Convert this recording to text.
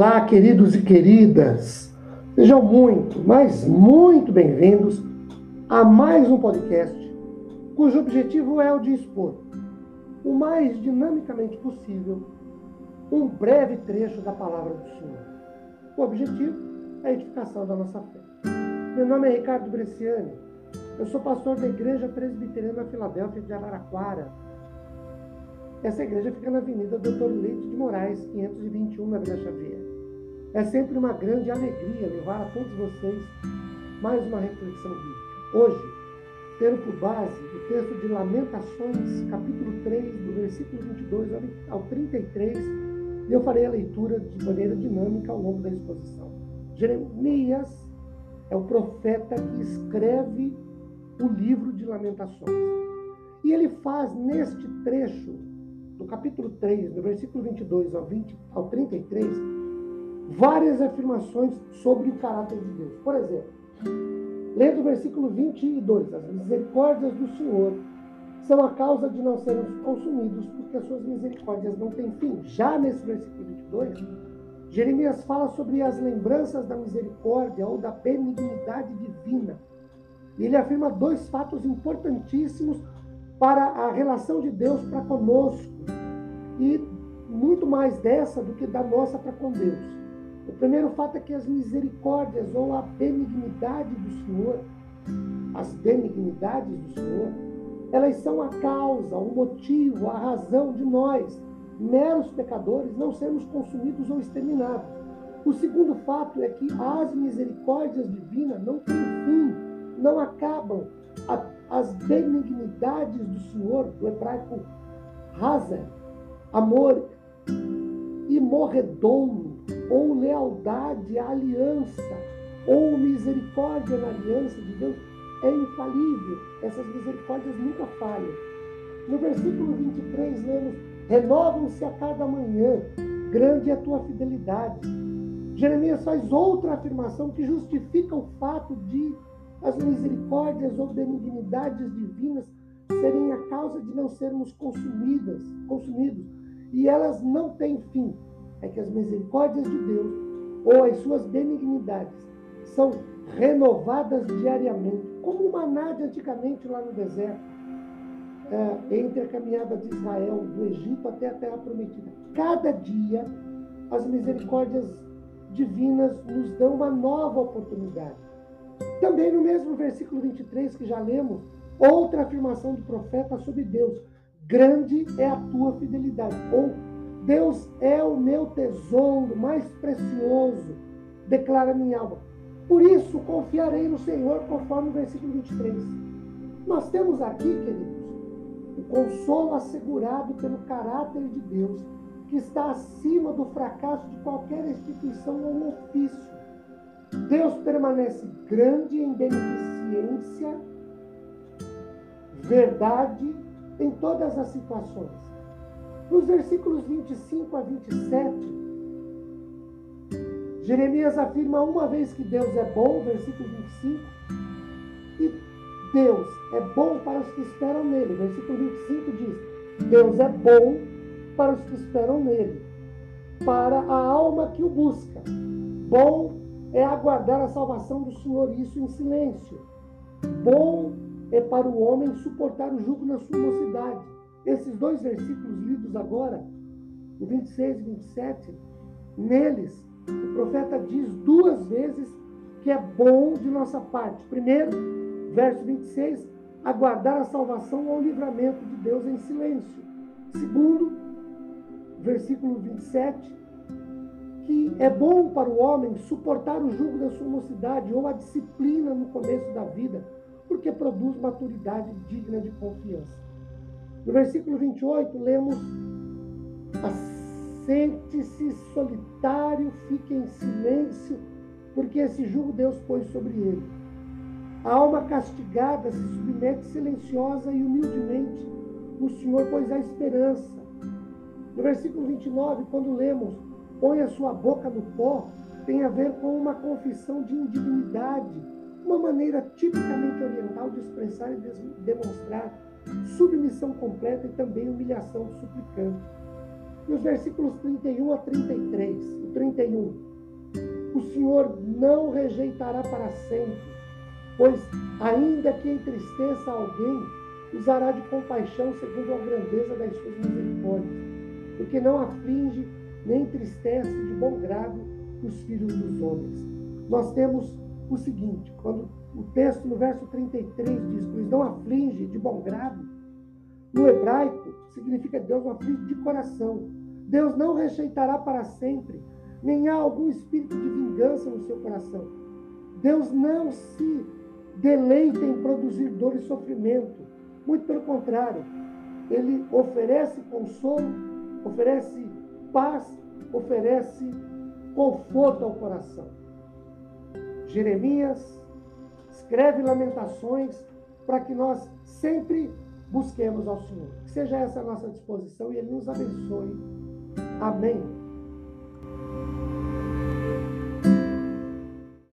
Olá, queridos e queridas. Sejam muito, mas muito bem-vindos a mais um podcast cujo objetivo é o de expor o mais dinamicamente possível um breve trecho da palavra do Senhor. O objetivo é a edificação da nossa fé. Meu nome é Ricardo Bresciani. Eu sou pastor da Igreja Presbiteriana Filadélfia de Araraquara, essa igreja fica na Avenida Doutor Leite de Moraes, 521, na Vila Xavier. É sempre uma grande alegria levar a todos vocês mais uma reflexão bíblica. Hoje, tendo por base o texto de Lamentações, capítulo 3, do versículo 22 ao 33, e eu farei a leitura de maneira dinâmica ao longo da exposição. Jeremias é o profeta que escreve o livro de Lamentações. E ele faz neste trecho no capítulo 3, no versículo 22 ao, 20, ao 33, várias afirmações sobre o caráter de Deus. Por exemplo, lendo o versículo 22, as misericórdias do Senhor são a causa de não sermos consumidos, porque as suas misericórdias não têm fim. Já nesse versículo 22, Jeremias fala sobre as lembranças da misericórdia ou da benignidade divina. E ele afirma dois fatos importantíssimos para a relação de Deus para conosco e muito mais dessa do que da nossa para com Deus. O primeiro fato é que as misericórdias ou a benignidade do Senhor, as benignidades do Senhor, elas são a causa, o motivo, a razão de nós, meros pecadores, não sermos consumidos ou exterminados. O segundo fato é que as misericórdias divinas não têm fim, não acabam. As benignidades do Senhor, do hebraico Hazer, amor imorredouro, ou lealdade à aliança, ou misericórdia na aliança de Deus, é infalível. Essas misericórdias nunca falham. No versículo 23, lemos: Renovam-se a cada manhã, grande é a tua fidelidade. Jeremias faz outra afirmação que justifica o fato de as misericórdias ou benignidades divinas serem a causa de não sermos consumidas, consumidos e elas não têm fim. É que as misericórdias de Deus ou as suas benignidades são renovadas diariamente, como o maná de antigamente lá no deserto, é, entre a caminhada de Israel, do Egito até a terra prometida. Cada dia, as misericórdias divinas nos dão uma nova oportunidade. Também no mesmo versículo 23 que já lemos, outra afirmação do profeta sobre Deus. Grande é a tua fidelidade. Ou Deus é o meu tesouro mais precioso, declara minha alma. Por isso confiarei no Senhor, conforme o versículo 23. Nós temos aqui, queridos, o consolo assegurado pelo caráter de Deus, que está acima do fracasso de qualquer instituição ou ofício. Deus permanece grande em beneficência, verdade em todas as situações. Nos versículos 25 a 27, Jeremias afirma uma vez que Deus é bom, versículo 25, e Deus é bom para os que esperam nele. Versículo 25 diz: Deus é bom para os que esperam nele, para a alma que o busca. Bom é aguardar a salvação do Senhor, isso em silêncio. Bom é para o homem suportar o jugo na sua mocidade. Esses dois versículos lidos agora, o 26 e 27, neles o profeta diz duas vezes que é bom de nossa parte. Primeiro, verso 26, aguardar a salvação ou o livramento de Deus em silêncio. Segundo, versículo 27, que é bom para o homem suportar o jugo da sua mocidade ou a disciplina no começo da vida porque produz maturidade digna de confiança. No versículo 28, lemos: Assente-se solitário, fique em silêncio, porque esse jugo Deus pôs sobre ele. A alma castigada se submete silenciosa e humildemente no Senhor, pois há esperança. No versículo 29, quando lemos: Põe a sua boca no pó, tem a ver com uma confissão de indignidade uma maneira tipicamente oriental de expressar e demonstrar submissão completa e também humilhação suplicante. E os versículos 31 a 33, o 31. O Senhor não rejeitará para sempre, pois ainda que entristeça alguém, usará de compaixão segundo a grandeza das suas misericórdias, porque não aflige nem entristece de bom grado os filhos dos homens. Nós temos o seguinte, quando o texto no verso 33 diz, pois não aflige de bom grado, no hebraico significa Deus não aflige de coração. Deus não rejeitará para sempre, nem há algum espírito de vingança no seu coração. Deus não se deleita em produzir dor e sofrimento. Muito pelo contrário, ele oferece consolo, oferece paz, oferece conforto ao coração. Jeremias escreve lamentações para que nós sempre busquemos ao Senhor. Que seja essa a nossa disposição e Ele nos abençoe. Amém.